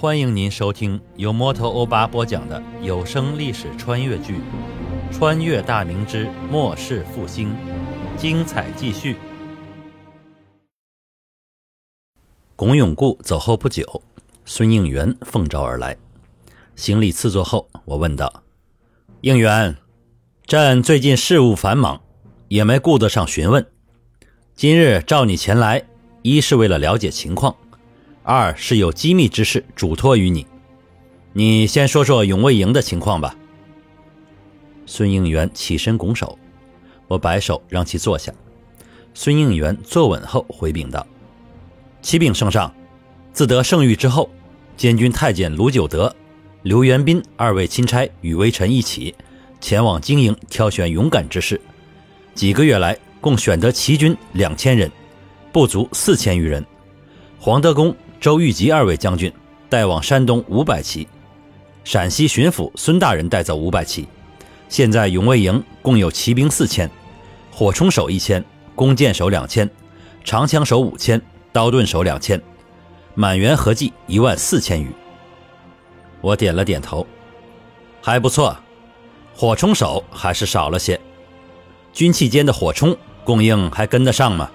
欢迎您收听由摩托欧巴播讲的有声历史穿越剧《穿越大明之末世复兴》，精彩继续。龚永固走后不久，孙应元奉召而来，行礼赐座后，我问道：“应元，朕最近事务繁忙，也没顾得上询问。今日召你前来，一是为了了解情况。”二是有机密之事嘱托于你，你先说说永卫营的情况吧。孙应元起身拱手，我摆手让其坐下。孙应元坐稳后回禀道：“启禀圣上，自得圣谕之后，监军太监卢九德、刘元斌二位钦差与微臣一起前往经营挑选勇敢之士。几个月来，共选得齐军两千人，不足四千余人。黄德公。”周玉吉二位将军带往山东五百骑，陕西巡抚孙大人带走五百骑。现在永卫营共有骑兵四千，火冲手一千，弓箭手两千，长枪手五千，刀盾手两千，满员合计一万四千余。我点了点头，还不错。火冲手还是少了些，军器间的火冲供应还跟得上吗？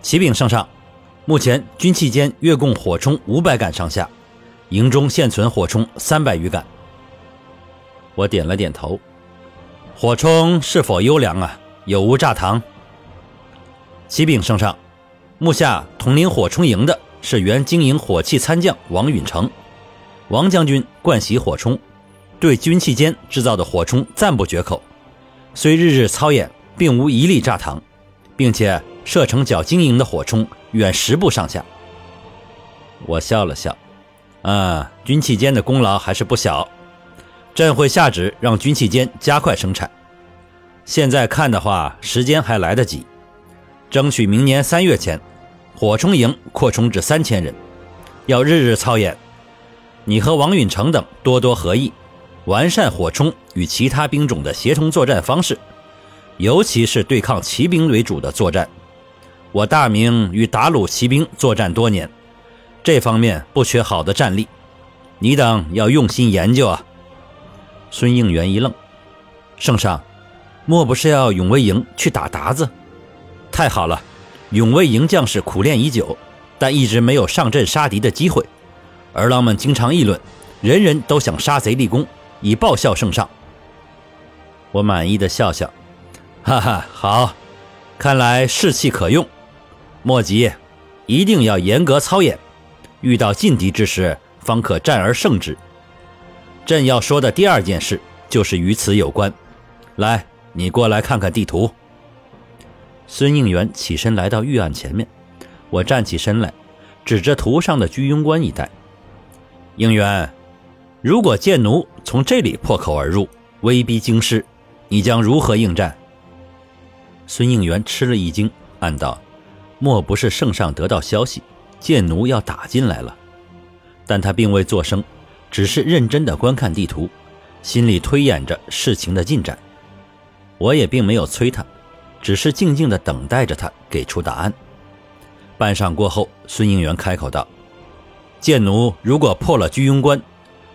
启禀圣上。目前军器间月供火冲五百杆上下，营中现存火冲三百余杆。我点了点头。火冲是否优良啊？有无炸膛？启禀圣上，目下统领火冲营的是原经营火器参将王允成。王将军惯习火冲，对军器间制造的火冲赞不绝口。虽日日操演，并无一粒炸膛，并且射程较经营的火冲。远十步上下，我笑了笑，啊，军器间的功劳还是不小，朕会下旨让军器间加快生产。现在看的话，时间还来得及，争取明年三月前，火冲营扩充至三千人，要日日操演。你和王允成等多多合议，完善火冲与其他兵种的协同作战方式，尤其是对抗骑兵为主的作战。我大明与达鲁骑兵作战多年，这方面不缺好的战力，你等要用心研究啊！孙应元一愣：“圣上，莫不是要永卫营去打鞑子？太好了！永卫营将士苦练已久，但一直没有上阵杀敌的机会。儿郎们经常议论，人人都想杀贼立功，以报效圣上。”我满意的笑笑：“哈哈，好，看来士气可用。”莫急，一定要严格操演，遇到劲敌之时，方可战而胜之。朕要说的第二件事就是与此有关。来，你过来看看地图。孙应元起身来到御案前面，我站起身来，指着图上的居庸关一带。应元，如果贱奴从这里破口而入，威逼京师，你将如何应战？孙应元吃了一惊，暗道。莫不是圣上得到消息，贱奴要打进来了？但他并未作声，只是认真地观看地图，心里推演着事情的进展。我也并没有催他，只是静静地等待着他给出答案。半晌过后，孙应元开口道：“贱奴如果破了居庸关，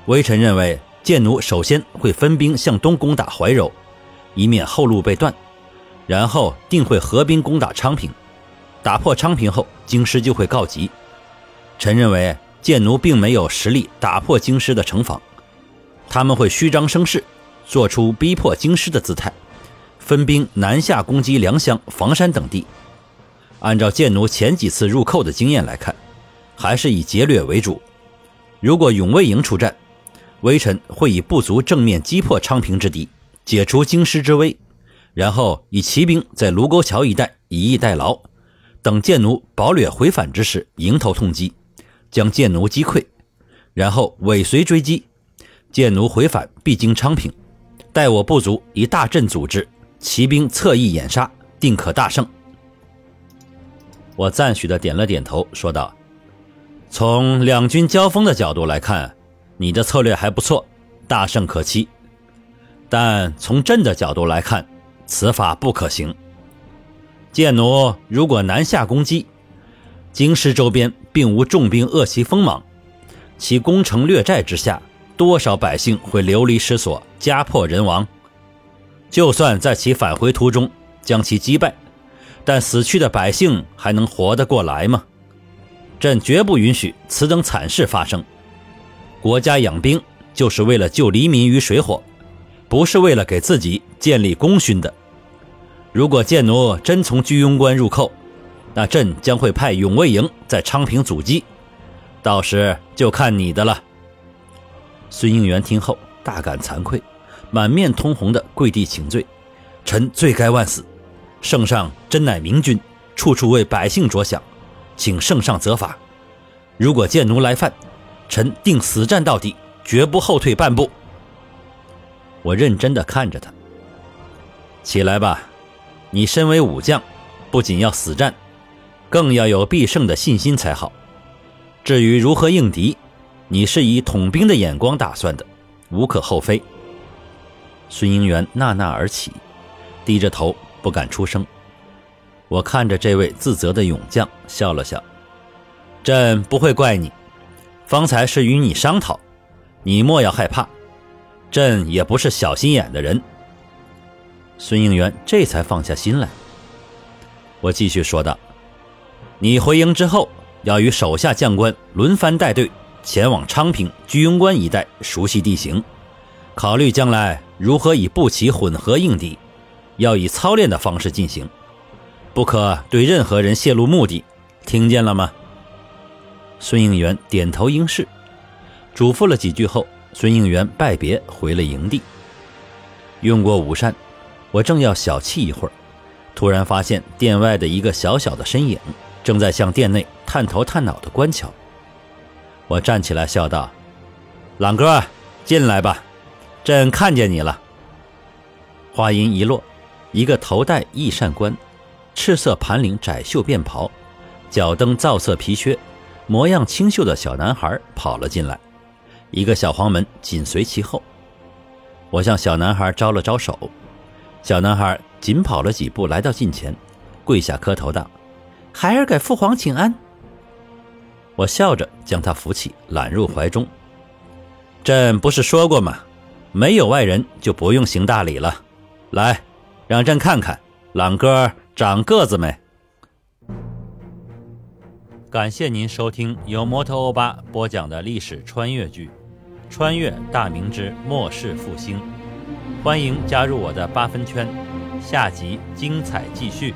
微臣认为贱奴首先会分兵向东攻打怀柔，以免后路被断，然后定会合兵攻打昌平。”打破昌平后，京师就会告急。臣认为剑奴并没有实力打破京师的城防，他们会虚张声势，做出逼迫京师的姿态，分兵南下攻击良乡、房山等地。按照剑奴前几次入寇的经验来看，还是以劫掠为主。如果永卫营出战，微臣会以不足正面击破昌平之敌，解除京师之危，然后以骑兵在卢沟桥一带以逸待劳。等贱奴堡垒回返之时，迎头痛击，将贱奴击溃，然后尾随追击。贱奴回返必经昌平，待我部族以大阵组织，骑兵侧翼掩杀，定可大胜。我赞许的点了点头，说道：“从两军交锋的角度来看，你的策略还不错，大胜可期。但从朕的角度来看，此法不可行。”剑奴如果南下攻击，京师周边并无重兵扼其锋芒，其攻城略寨之下，多少百姓会流离失所、家破人亡？就算在其返回途中将其击败，但死去的百姓还能活得过来吗？朕绝不允许此等惨事发生。国家养兵就是为了救黎民于水火，不是为了给自己建立功勋的。如果贱奴真从居庸关入寇，那朕将会派永卫营在昌平阻击，到时就看你的了。孙应元听后大感惭愧，满面通红的跪地请罪：“臣罪该万死，圣上真乃明君，处处为百姓着想。”请圣上责罚，如果贱奴来犯，臣定死战到底，绝不后退半步。我认真的看着他，起来吧，你身为武将，不仅要死战，更要有必胜的信心才好。至于如何应敌，你是以统兵的眼光打算的，无可厚非。孙英元纳纳而起，低着头不敢出声。我看着这位自责的勇将，笑了笑。朕不会怪你，方才是与你商讨，你莫要害怕。朕也不是小心眼的人。孙应元这才放下心来。我继续说道：“你回营之后，要与手下将官轮番带队前往昌平、居庸关一带，熟悉地形，考虑将来如何以步骑混合应敌，要以操练的方式进行。”不可对任何人泄露目的，听见了吗？孙应元点头应是，嘱咐了几句后，孙应元拜别回了营地。用过午膳，我正要小憩一会儿，突然发现殿外的一个小小的身影正在向殿内探头探脑的观瞧。我站起来笑道：“朗哥，进来吧，朕看见你了。”话音一落，一个头戴翼扇冠。赤色盘领窄袖便袍，脚蹬皂色皮靴，模样清秀的小男孩跑了进来，一个小黄门紧随其后。我向小男孩招了招手，小男孩紧跑了几步来到近前，跪下磕头道：“孩儿给父皇请安。”我笑着将他扶起，揽入怀中。朕不是说过吗？没有外人就不用行大礼了。来，让朕看看朗哥。长个子没？感谢您收听由摩托欧巴播讲的历史穿越剧《穿越大明之末世复兴》，欢迎加入我的八分圈，下集精彩继续。